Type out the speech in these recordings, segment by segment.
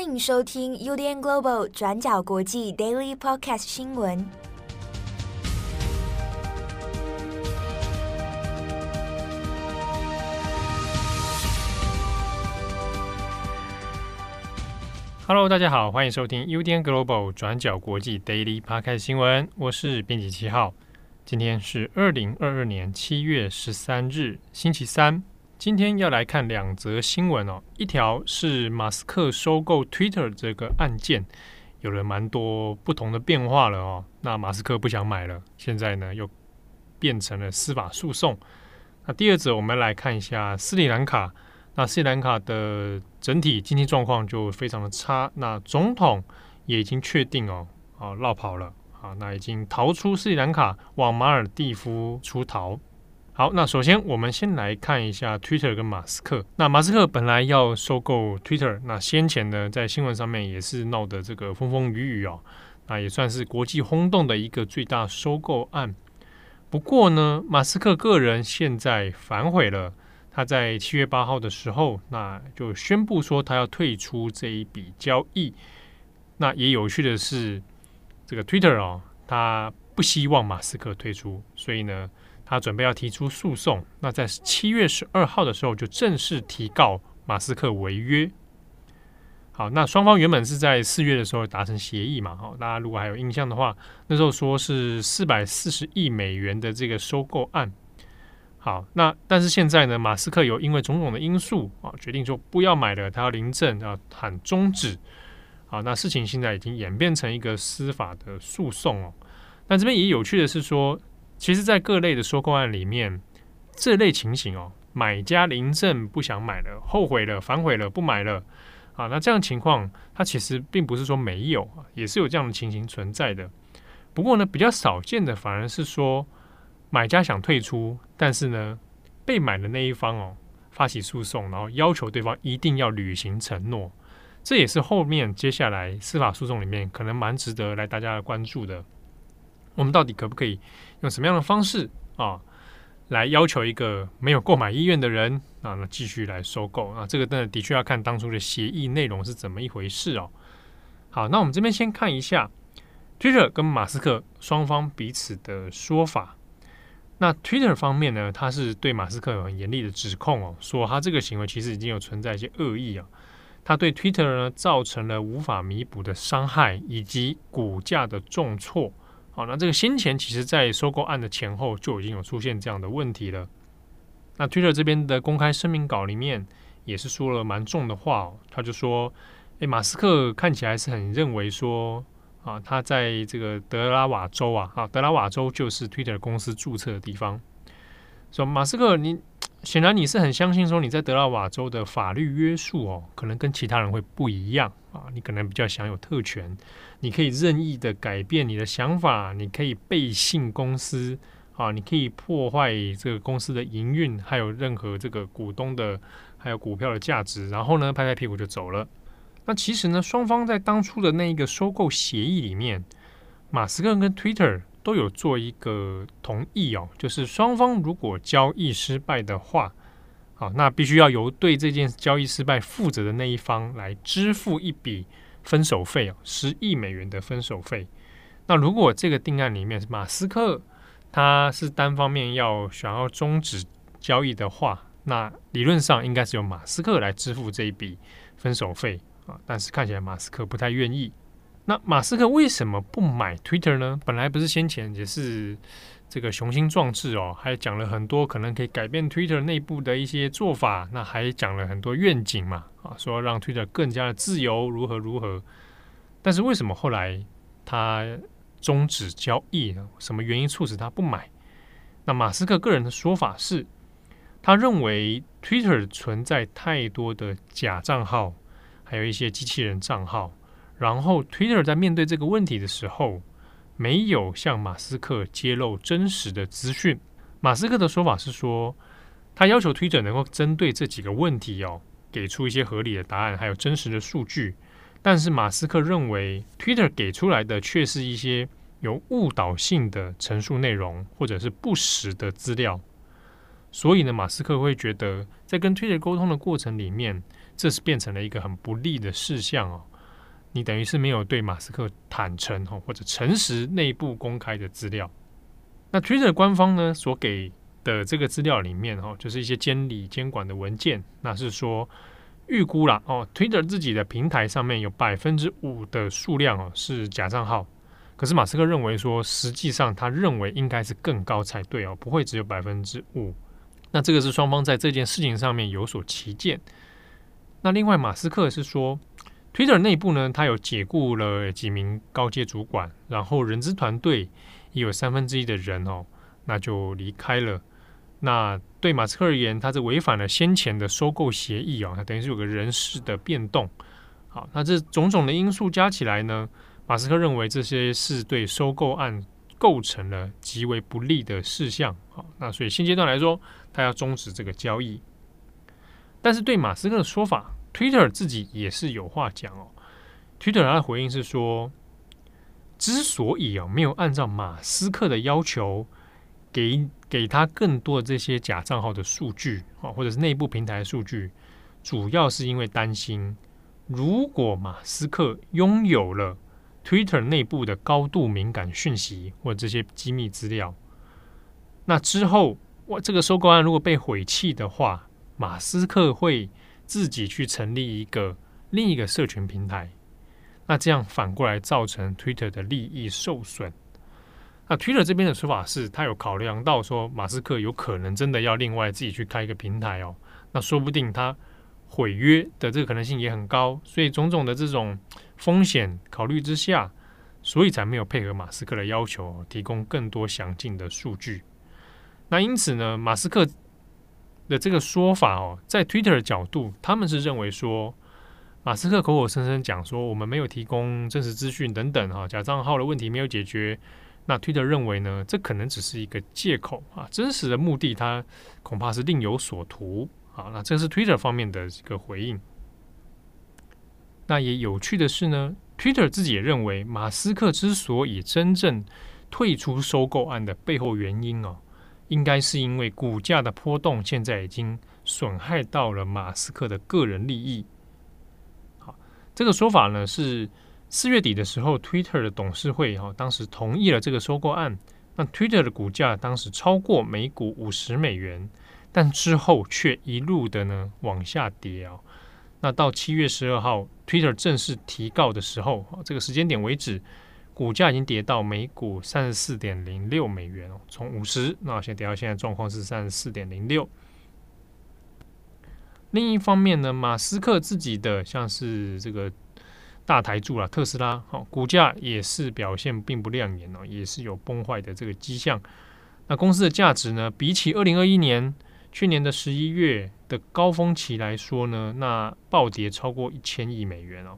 欢迎收听 UDN Global 转角国际 Daily Podcast 新闻。Hello，大家好，欢迎收听 UDN Global 转角国际 Daily Podcast 新闻。我是编辑七号，今天是二零二二年七月十三日，星期三。今天要来看两则新闻哦，一条是马斯克收购 Twitter 这个案件，有了蛮多不同的变化了哦。那马斯克不想买了，现在呢又变成了司法诉讼。那第二则我们来看一下斯里兰卡，那斯里兰卡的整体经济状况就非常的差，那总统也已经确定哦，啊落跑了啊，那已经逃出斯里兰卡，往马尔地夫出逃。好，那首先我们先来看一下 Twitter 跟马斯克。那马斯克本来要收购 Twitter，那先前呢在新闻上面也是闹得这个风风雨雨哦，那也算是国际轰动的一个最大收购案。不过呢，马斯克个人现在反悔了，他在七月八号的时候，那就宣布说他要退出这一笔交易。那也有趣的是，这个 Twitter 哦，他不希望马斯克退出，所以呢。他准备要提出诉讼，那在七月十二号的时候就正式提告马斯克违约。好，那双方原本是在四月的时候达成协议嘛？好，大家如果还有印象的话，那时候说是四百四十亿美元的这个收购案。好，那但是现在呢，马斯克有因为种种的因素啊，决定说不要买了，他要临阵要喊终止。好，那事情现在已经演变成一个司法的诉讼哦。那这边也有趣的是说。其实，在各类的收购案里面，这类情形哦，买家临阵不想买了，后悔了，反悔了，不买了啊。那这样情况，它其实并不是说没有，也是有这样的情形存在的。不过呢，比较少见的反而是说，买家想退出，但是呢，被买的那一方哦，发起诉讼，然后要求对方一定要履行承诺。这也是后面接下来司法诉讼里面可能蛮值得来大家关注的。我们到底可不可以用什么样的方式啊，来要求一个没有购买意愿的人啊，那继续来收购啊？这个呢，的确要看当初的协议内容是怎么一回事哦。好，那我们这边先看一下 Twitter 跟马斯克双方彼此的说法。那 Twitter 方面呢，他是对马斯克有很严厉的指控哦，说他这个行为其实已经有存在一些恶意啊，他对 Twitter 呢造成了无法弥补的伤害以及股价的重挫。好，那这个先前其实，在收购案的前后就已经有出现这样的问题了。那 Twitter 这边的公开声明稿里面也是说了蛮重的话哦，他就说：“诶，马斯克看起来是很认为说啊，他在这个德拉瓦州啊，啊，德拉瓦州就是 Twitter 公司注册的地方。说马斯克，你显然你是很相信说你在德拉瓦州的法律约束哦，可能跟其他人会不一样啊，你可能比较享有特权。”你可以任意的改变你的想法，你可以背信公司啊，你可以破坏这个公司的营运，还有任何这个股东的还有股票的价值，然后呢，拍拍屁股就走了。那其实呢，双方在当初的那一个收购协议里面，马斯克跟 Twitter 都有做一个同意哦，就是双方如果交易失败的话，好，那必须要由对这件交易失败负责的那一方来支付一笔。分手费哦，十亿美元的分手费。那如果这个定案里面是马斯克，他是单方面要想要终止交易的话，那理论上应该是由马斯克来支付这一笔分手费啊。但是看起来马斯克不太愿意。那马斯克为什么不买 Twitter 呢？本来不是先前也是。这个雄心壮志哦，还讲了很多可能可以改变 Twitter 内部的一些做法，那还讲了很多愿景嘛，啊，说让 Twitter 更加的自由，如何如何。但是为什么后来他终止交易呢？什么原因促使他不买？那马斯克个人的说法是，他认为 Twitter 存在太多的假账号，还有一些机器人账号，然后 Twitter 在面对这个问题的时候。没有向马斯克揭露真实的资讯。马斯克的说法是说，他要求 Twitter 能够针对这几个问题哦，给出一些合理的答案，还有真实的数据。但是马斯克认为，Twitter 给出来的却是一些有误导性的陈述内容，或者是不实的资料。所以呢，马斯克会觉得，在跟 Twitter 沟通的过程里面，这是变成了一个很不利的事项哦。你等于是没有对马斯克坦诚哈，或者诚实内部公开的资料。那 Twitter 官方呢所给的这个资料里面哈，就是一些监理监管的文件，那是说预估啦哦，Twitter 自己的平台上面有百分之五的数量哦是假账号。可是马斯克认为说，实际上他认为应该是更高才对哦，不会只有百分之五。那这个是双方在这件事情上面有所歧见。那另外，马斯克是说，Twitter 内部呢，他有解雇了几名高阶主管，然后人资团队也有三分之一的人哦，那就离开了。那对马斯克而言，他是违反了先前的收购协议哦，他等于是有个人事的变动。好，那这种种的因素加起来呢，马斯克认为这些是对收购案构成了极为不利的事项，好，那所以现阶段来说，他要终止这个交易。但是对马斯克的说法，Twitter 自己也是有话讲哦。Twitter 他的回应是说，之所以啊没有按照马斯克的要求给给他更多的这些假账号的数据啊，或者是内部平台的数据，主要是因为担心，如果马斯克拥有了 Twitter 内部的高度敏感讯息或这些机密资料，那之后，我这个收购案如果被毁弃的话，马斯克会自己去成立一个另一个社群平台，那这样反过来造成 Twitter 的利益受损。那 Twitter 这边的说法是，他有考量到说，马斯克有可能真的要另外自己去开一个平台哦，那说不定他。毁约的这个可能性也很高，所以种种的这种风险考虑之下，所以才没有配合马斯克的要求，提供更多详尽的数据。那因此呢，马斯克的这个说法哦，在 Twitter 的角度，他们是认为说，马斯克口口声声讲说我们没有提供真实资讯等等哈，假账号的问题没有解决。那 Twitter 认为呢，这可能只是一个借口啊，真实的目的他恐怕是另有所图。啊，那这是 Twitter 方面的一个回应。那也有趣的是呢，Twitter 自己也认为，马斯克之所以真正退出收购案的背后原因哦，应该是因为股价的波动现在已经损害到了马斯克的个人利益。好，这个说法呢是四月底的时候，Twitter 的董事会哈当时同意了这个收购案，那 Twitter 的股价当时超过每股五十美元。但之后却一路的呢往下跌哦。那到七月十二号，Twitter 正式提告的时候，这个时间点为止，股价已经跌到每股三十四点零六美元哦，从五十那现在跌到现在状况是三十四点零六。另一方面呢，马斯克自己的像是这个大台柱啦，特斯拉，好，股价也是表现并不亮眼哦，也是有崩坏的这个迹象。那公司的价值呢，比起二零二一年。去年的十一月的高峰期来说呢，那暴跌超过一千亿美元哦，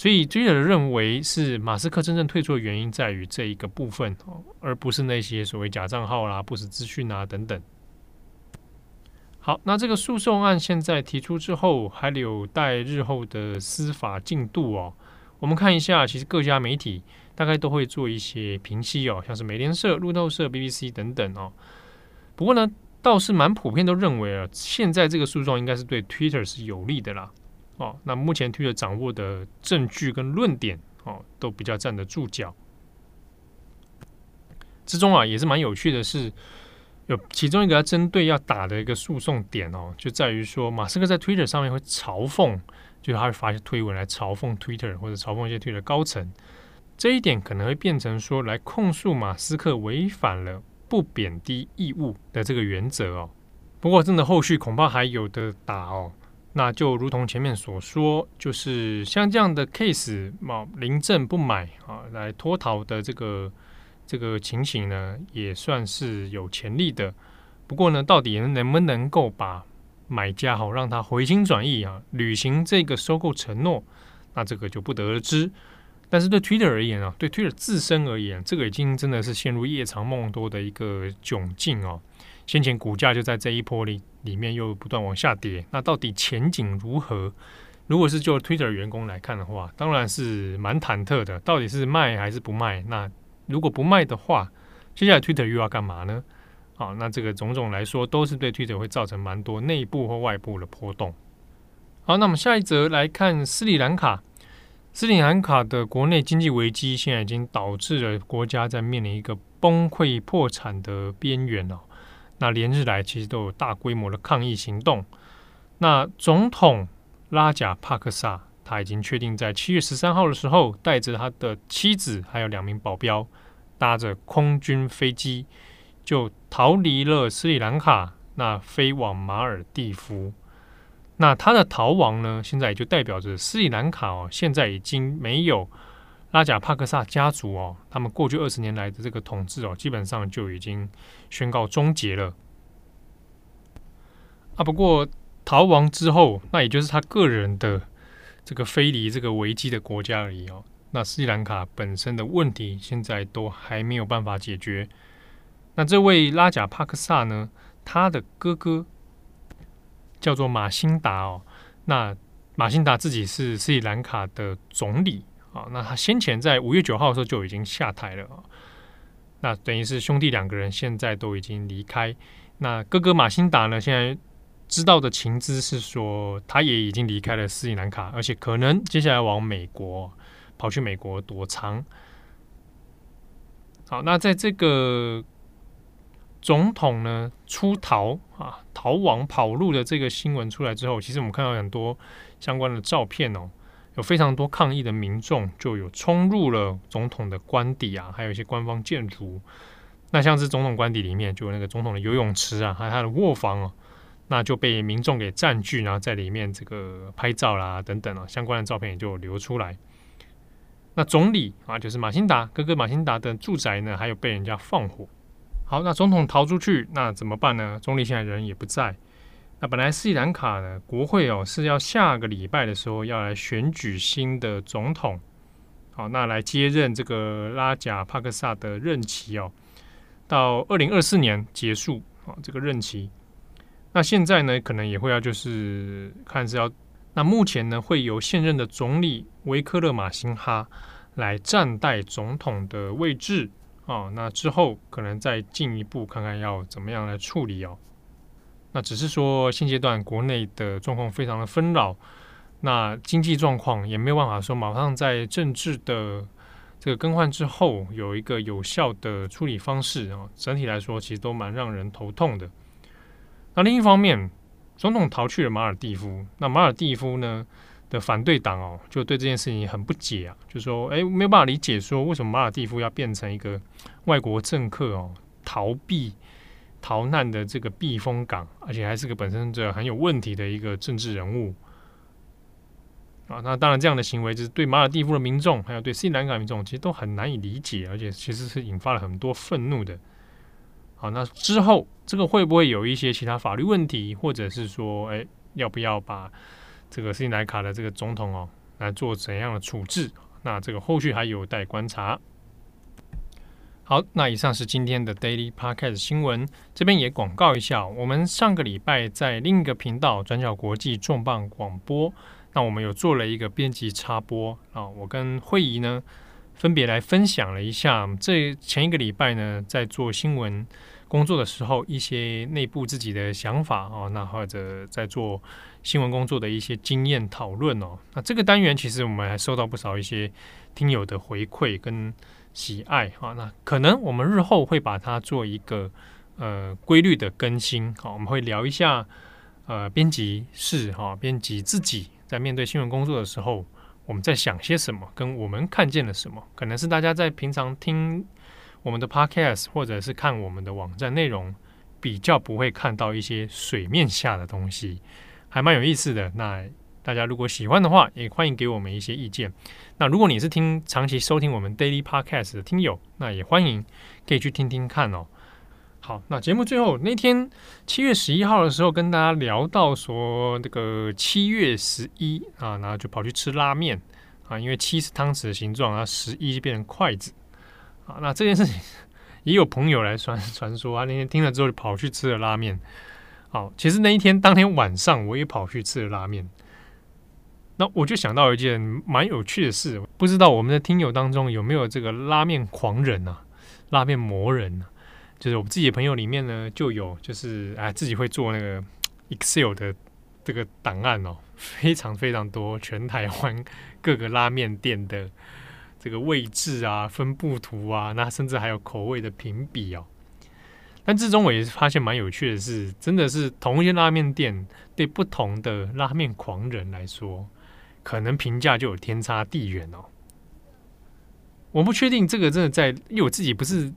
所以 j e 认为是马斯克真正退出的原因在于这一个部分，而不是那些所谓假账号啦、不实资讯啊等等。好，那这个诉讼案现在提出之后，还有待日后的司法进度哦。我们看一下，其实各家媒体大概都会做一些评析哦，像是美联社、路透社、BBC 等等哦。不过呢，倒是蛮普遍都认为啊，现在这个诉讼应该是对 Twitter 是有利的啦。哦，那目前 Twitter 掌握的证据跟论点哦，都比较站得住脚。之中啊，也是蛮有趣的是，有其中一个要针对要打的一个诉讼点哦，就在于说马斯克在 Twitter 上面会嘲讽，就是他会发一些推文来嘲讽 Twitter 或者嘲讽一些 Twitter 高层，这一点可能会变成说来控诉马斯克违反了。不贬低义务的这个原则哦，不过真的后续恐怕还有的打哦。那就如同前面所说，就是像这样的 case 嘛，临阵不买啊，来脱逃的这个这个情形呢，也算是有潜力的。不过呢，到底能不能够把买家好让他回心转意啊，履行这个收购承诺，那这个就不得而知。但是对 Twitter 而言啊，对 Twitter 自身而言，这个已经真的是陷入夜长梦多的一个窘境哦。先前股价就在这一波里里面又不断往下跌，那到底前景如何？如果是就 Twitter 员工来看的话，当然是蛮忐忑的。到底是卖还是不卖？那如果不卖的话，接下来 Twitter 又要干嘛呢？好，那这个种种来说，都是对 Twitter 会造成蛮多内部或外部的波动。好，那么下一则来看斯里兰卡。斯里兰卡的国内经济危机现在已经导致了国家在面临一个崩溃破产的边缘了。那连日来其实都有大规模的抗议行动。那总统拉贾帕克萨他已经确定在七月十三号的时候，带着他的妻子还有两名保镖，搭着空军飞机就逃离了斯里兰卡，那飞往马尔地夫。那他的逃亡呢，现在也就代表着斯里兰卡哦，现在已经没有拉贾帕克萨家族哦，他们过去二十年来的这个统治哦，基本上就已经宣告终结了。啊，不过逃亡之后，那也就是他个人的这个飞离这个危机的国家而已哦。那斯里兰卡本身的问题现在都还没有办法解决。那这位拉贾帕克萨呢，他的哥哥。叫做马辛达哦，那马辛达自己是斯里兰卡的总理啊，那他先前在五月九号的时候就已经下台了，那等于是兄弟两个人现在都已经离开。那哥哥马辛达呢，现在知道的情资是说，他也已经离开了斯里兰卡，而且可能接下来往美国跑去美国躲藏。好，那在这个。总统呢出逃啊，逃亡跑路的这个新闻出来之后，其实我们看到很多相关的照片哦，有非常多抗议的民众就有冲入了总统的官邸啊，还有一些官方建筑。那像是总统官邸里面就有那个总统的游泳池啊，还有他的卧房哦，那就被民众给占据，然后在里面这个拍照啦等等啊，相关的照片也就流出来。那总理啊，就是马辛达哥哥马辛达的住宅呢，还有被人家放火。好，那总统逃出去，那怎么办呢？总理现在人也不在。那本来斯里兰卡呢，国会哦是要下个礼拜的时候要来选举新的总统，好，那来接任这个拉贾帕克萨的任期哦，到二零二四年结束啊这个任期。那现在呢，可能也会要就是看是要，那目前呢会由现任的总理维克勒马辛哈来暂代总统的位置。哦，那之后可能再进一步看看要怎么样来处理哦。那只是说现阶段国内的状况非常的纷扰，那经济状况也没有办法说马上在政治的这个更换之后有一个有效的处理方式啊。整体来说，其实都蛮让人头痛的。那另一方面，总统逃去了马尔地夫，那马尔地夫呢？的反对党哦，就对这件事情很不解啊，就说：“哎，没有办法理解，说为什么马尔地夫要变成一个外国政客哦，逃避逃难的这个避风港，而且还是个本身这很有问题的一个政治人物啊。那当然，这样的行为就是对马尔地夫的民众，还有对斯里兰卡民众，其实都很难以理解，而且其实是引发了很多愤怒的。好，那之后这个会不会有一些其他法律问题，或者是说，哎，要不要把？”这个斯里兰卡的这个总统哦，来做怎样的处置？那这个后续还有待观察。好，那以上是今天的 Daily Podcast 新闻，这边也广告一下，我们上个礼拜在另一个频道转角国际重磅广播，那我们有做了一个编辑插播啊，我跟慧仪呢分别来分享了一下，这前一个礼拜呢在做新闻工作的时候一些内部自己的想法哦，那或者在做。新闻工作的一些经验讨论哦，那这个单元其实我们还收到不少一些听友的回馈跟喜爱啊，那可能我们日后会把它做一个呃规律的更新，好，我们会聊一下呃编辑室哈，编辑自己在面对新闻工作的时候，我们在想些什么，跟我们看见了什么，可能是大家在平常听我们的 podcast 或者是看我们的网站内容比较不会看到一些水面下的东西。还蛮有意思的，那大家如果喜欢的话，也欢迎给我们一些意见。那如果你是听长期收听我们 Daily Podcast 的听友，那也欢迎可以去听听看哦。好，那节目最后那天七月十一号的时候，跟大家聊到说，这个七月十一啊，然后就跑去吃拉面啊，因为七是汤匙的形状，然后十一就变成筷子啊。那这件事情也有朋友来传传说啊，那天听了之后就跑去吃了拉面。好，其实那一天当天晚上，我也跑去吃了拉面。那我就想到一件蛮有趣的事，不知道我们的听友当中有没有这个拉面狂人啊，拉面魔人啊？就是我们自己的朋友里面呢，就有就是哎自己会做那个 Excel 的这个档案哦，非常非常多，全台湾各个拉面店的这个位置啊、分布图啊，那甚至还有口味的评比哦。但至终我也是发现蛮有趣的是，真的是同一间拉面店，对不同的拉面狂人来说，可能评价就有天差地远哦。我不确定这个真的在，因为我自己不是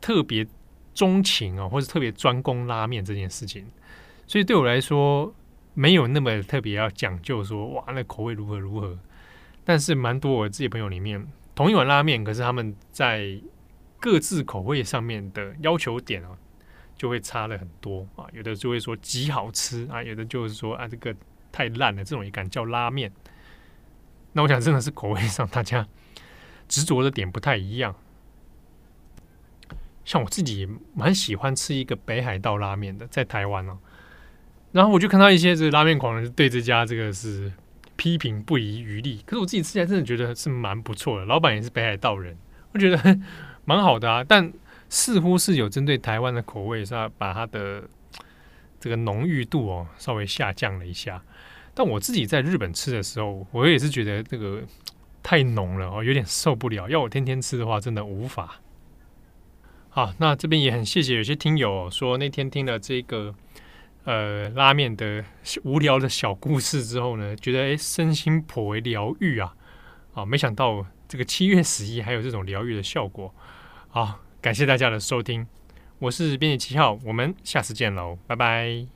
特别钟情哦，或者特别专攻拉面这件事情，所以对我来说没有那么特别要讲究说哇，那口味如何如何。但是蛮多我自己朋友里面，同一碗拉面，可是他们在各自口味上面的要求点哦。就会差了很多啊，有的就会说极好吃啊，有的就是说啊，这个太烂了，这种也敢叫拉面？那我想真的是口味上大家执着的点不太一样。像我自己蛮喜欢吃一个北海道拉面的，在台湾哦。然后我就看到一些这拉面狂人对这家这个是批评不遗余力，可是我自己吃起来真的觉得是蛮不错的，老板也是北海道人，我觉得 蛮好的啊，但。似乎是有针对台湾的口味，是要把它的这个浓郁度哦稍微下降了一下。但我自己在日本吃的时候，我也是觉得这个太浓了哦，有点受不了。要我天天吃的话，真的无法。好，那这边也很谢谢有些听友说那天听了这个呃拉面的无聊的小故事之后呢，觉得哎身心颇为疗愈啊啊！没想到这个七月十一还有这种疗愈的效果，好。感谢大家的收听，我是编辑七号，我们下次见喽，拜拜。